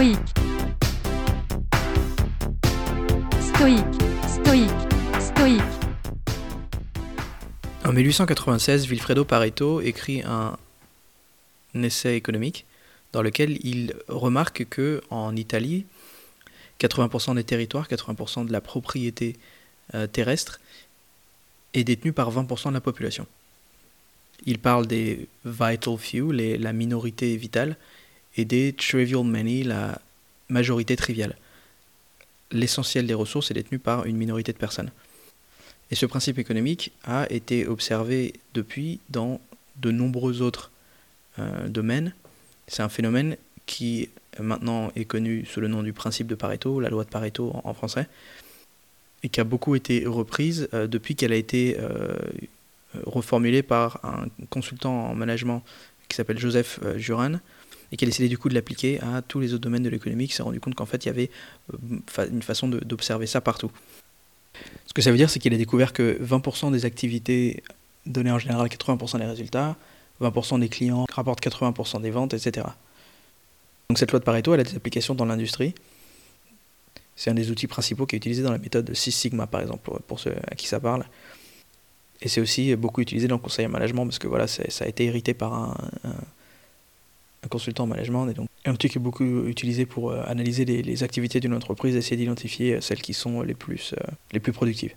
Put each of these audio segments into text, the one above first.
stoïque, stoïque, stoïque. En 1896, Vilfredo Pareto écrit un essai économique dans lequel il remarque que en Italie, 80% des territoires, 80% de la propriété euh, terrestre est détenue par 20% de la population. Il parle des vital few, la minorité vitale, des trivial many, la majorité triviale. L'essentiel des ressources est détenu par une minorité de personnes. Et ce principe économique a été observé depuis dans de nombreux autres euh, domaines. C'est un phénomène qui maintenant est connu sous le nom du principe de Pareto, la loi de Pareto en, français, et qui a beaucoup été reprise euh, depuis qu'elle a été euh, reformulée par un consultant en management qui s'appelle Joseph Juran, et qui a décidé du coup de l'appliquer à tous les autres domaines de l'économie, qui s'est rendu compte qu'en fait il y avait une façon d'observer ça partout. Ce que ça veut dire, c'est qu'il a découvert que 20% des activités donnaient en général 80% des résultats, 20% des clients rapportent 80% des ventes, etc. Donc cette loi de Pareto, elle a des applications dans l'industrie. C'est un des outils principaux qui est utilisé dans la méthode 6 Sigma, par exemple, pour ceux à qui ça parle. Et c'est aussi beaucoup utilisé dans le conseil en management, parce que voilà, ça a été hérité par un consultant en management. Et donc, un outil qui est beaucoup utilisé pour euh, analyser les, activités d'une entreprise, essayer d'identifier euh, celles qui sont les plus, euh, les plus productives.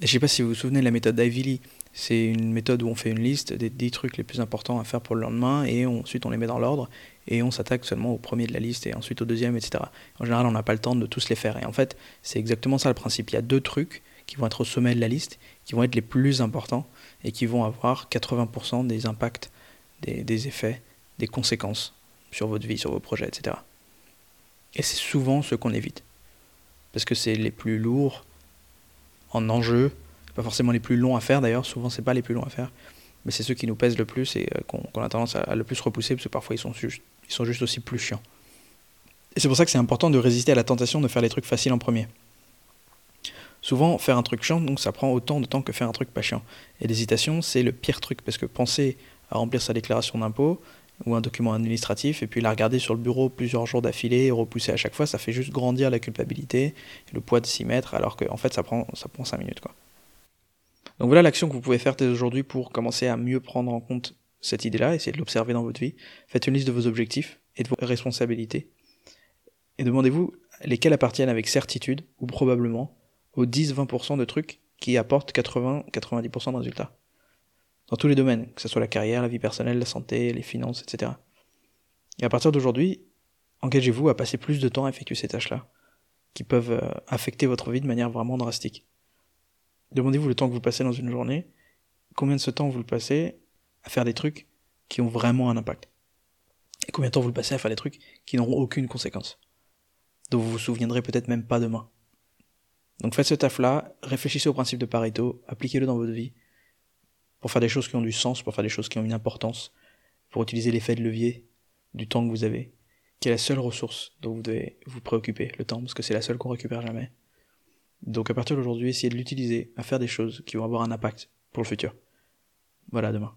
Et je ne sais pas si vous vous souvenez de la méthode d'Ivy C'est une méthode où on fait une liste des 10 trucs les plus importants à faire pour le lendemain et ensuite on les met dans l'ordre et on s'attaque seulement au premier de la liste et ensuite au deuxième, etc. En général, on n'a pas le temps de tous les faire. Et en fait, c'est exactement ça le principe. Il y a deux trucs qui vont être au sommet de la liste, qui vont être les plus importants et qui vont avoir 80% des impacts, des effets des conséquences sur votre vie, sur vos projets, etc. Et c'est souvent ce qu'on évite. Parce que c'est les plus lourds en enjeu, pas forcément les plus longs à faire d'ailleurs, souvent c'est pas les plus longs à faire, mais c'est ceux qui nous pèsent le plus et euh, qu'on a tendance à, le plus repousser parce que parfois ils sont, juste, ils sont juste aussi plus chiants. Et c'est pour ça que c'est important de résister à la tentation de faire les trucs faciles en premier. Souvent, faire un truc chiant, donc ça prend autant de temps que faire un truc pas chiant. Et l'hésitation, c'est le pire truc, parce que penser à remplir sa déclaration d'impôt, ou un document administratif, et puis la regarder sur le bureau plusieurs jours d'affilée et repousser à chaque fois, ça fait juste grandir la culpabilité, le poids de s'y mettre, alors qu'en en fait ça prend, ça prend 5 minutes. Quoi. Donc voilà l'action que vous pouvez faire dès aujourd'hui pour commencer à mieux prendre en compte cette idée-là, essayer de l'observer dans votre vie. Faites une liste de vos objectifs et de vos responsabilités, et demandez-vous lesquels appartiennent avec certitude, ou probablement, aux 10-20% de trucs qui apportent 80-90% de résultats dans tous les domaines, que ce soit la carrière, la vie personnelle, la santé, les finances, etc. Et à partir d'aujourd'hui, engagez-vous à passer plus de temps à effectuer ces tâches-là, qui peuvent euh, affecter votre vie de manière vraiment drastique. Demandez-vous le temps que vous passez dans une journée, combien de ce temps vous le passez à faire des trucs qui ont vraiment un impact? Et combien de temps vous le passez à faire des trucs qui n'auront aucune conséquence, dont vous vous souviendrez peut-être même pas demain? Donc faites ce taf-là, réfléchissez au principe de Pareto, appliquez-le dans votre vie, pour faire des choses qui ont du sens, pour faire des choses qui ont une importance, pour utiliser l'effet de levier du temps que vous avez, qui est la seule ressource dont vous devez vous préoccuper, le temps, parce que c'est la seule qu'on récupère jamais. Donc à partir d'aujourd'hui, essayez de l'utiliser à faire des choses qui vont avoir un impact pour le futur. Voilà, demain.